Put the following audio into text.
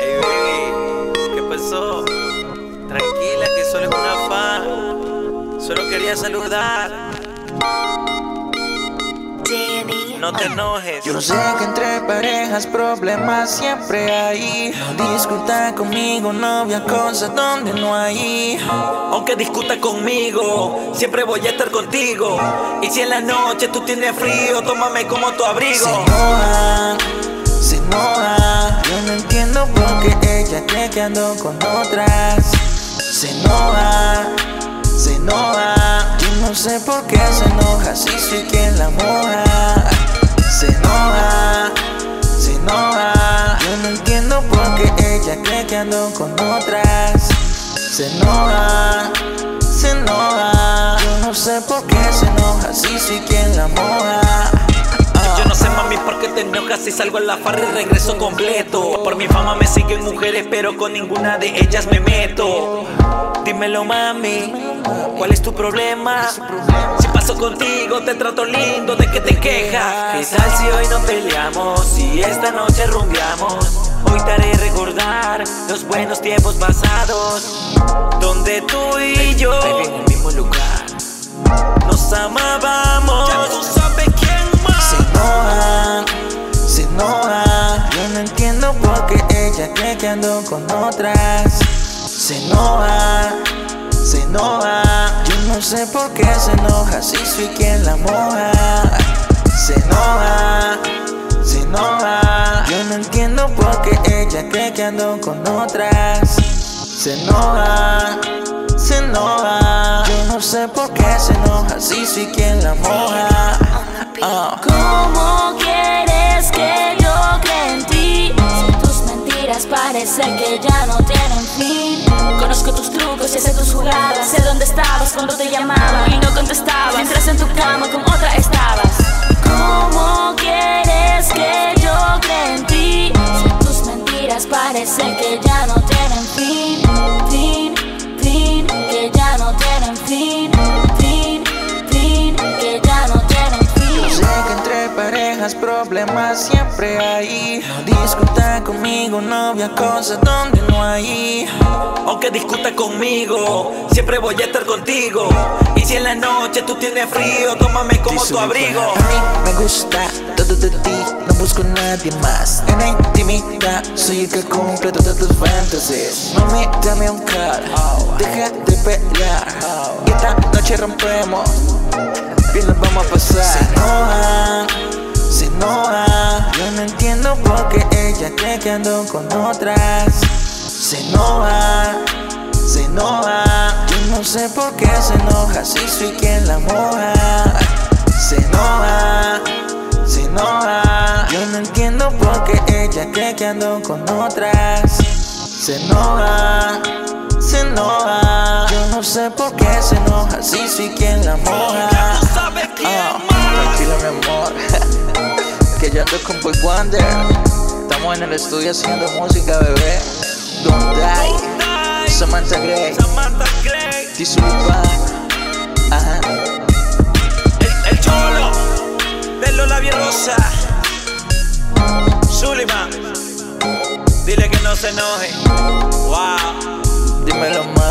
hey baby, ¿qué pasó? Tranquila que solo es una fan. Solo quería saludar. No te enojes. Yo sé que entre parejas problemas siempre hay. No discuta conmigo, novia, cosas donde no hay. Aunque discuta conmigo, siempre voy a estar contigo. Y si en la noche tú tienes frío, tómame como tu abrigo. Se con otras. Se enoja, se enoja. Yo no sé por qué se enoja si soy quien la moja. Se enoja, se enoja. Yo no entiendo por qué ella cree que ando con otras. Se enoja, se enoja. Yo no sé por qué se enoja si soy quien la moja. Mami por qué te enojas si salgo a la farra y regreso completo Por mi fama me siguen mujeres pero con ninguna de ellas me meto Dímelo mami, ¿cuál es tu problema? Si paso contigo te trato lindo, ¿de que te quejas? ¿Qué tal si hoy no peleamos? Si esta noche rumbeamos Hoy te haré recordar los buenos tiempos pasados Donde tú y yo en el mismo lugar. No entiendo por qué ella cree que ando con otras. Se enoja, se enoja. Yo no sé por qué se enoja si soy quien la moja. Se enoja, se enoja. Yo no entiendo por qué ella cree que ando con otras. Se enoja, se enoja. Yo no sé por qué se enoja si soy quien la moja. Ah. ¿Cómo quieres que mentiras parecen que ya no tienen fin. Conozco tus trucos y sé tus jugadas. Sé dónde estabas cuando te llamaba y no contestabas. Mientras en tu cama con otra estabas. ¿Cómo quieres que yo crea en ti? Tus mentiras parecen que ya no tienen fin. Fin, fin, que ya no tienen fin. Fin, fin, que ya no tienen fin. sé que entre parejas problemas siempre hay. No discuta conmigo, novia, cosas donde no hay. Aunque discuta conmigo, siempre voy a estar contigo. Y si en la noche tú tienes frío, tómame como tu abrigo. A mí me gusta todo de ti, no busco a nadie más. En la intimidad soy el que cumple todas tus fantasías. Mami, dame un call, deja de pelear. Y esta noche rompemos, que ando con otras. Se enoja, se enoja. Yo no sé por qué se enoja si soy quien la moja. Se enoja, se enoja. Yo no entiendo por qué ella cree que ando con otras. Se enoja, se enoja. Yo no sé por qué se enoja si soy quien la moja. Quién Ah, tranquilo, mi amor. que yo ando con Boy Wonder. Estamos en el estudio haciendo música, bebé. Don't die. Samantha Gray. Samantha Gray. This Ajá. El, el cholo de Lola Rosa. Sullivan. Dile que no se enoje. Wow. Dímelo, mami.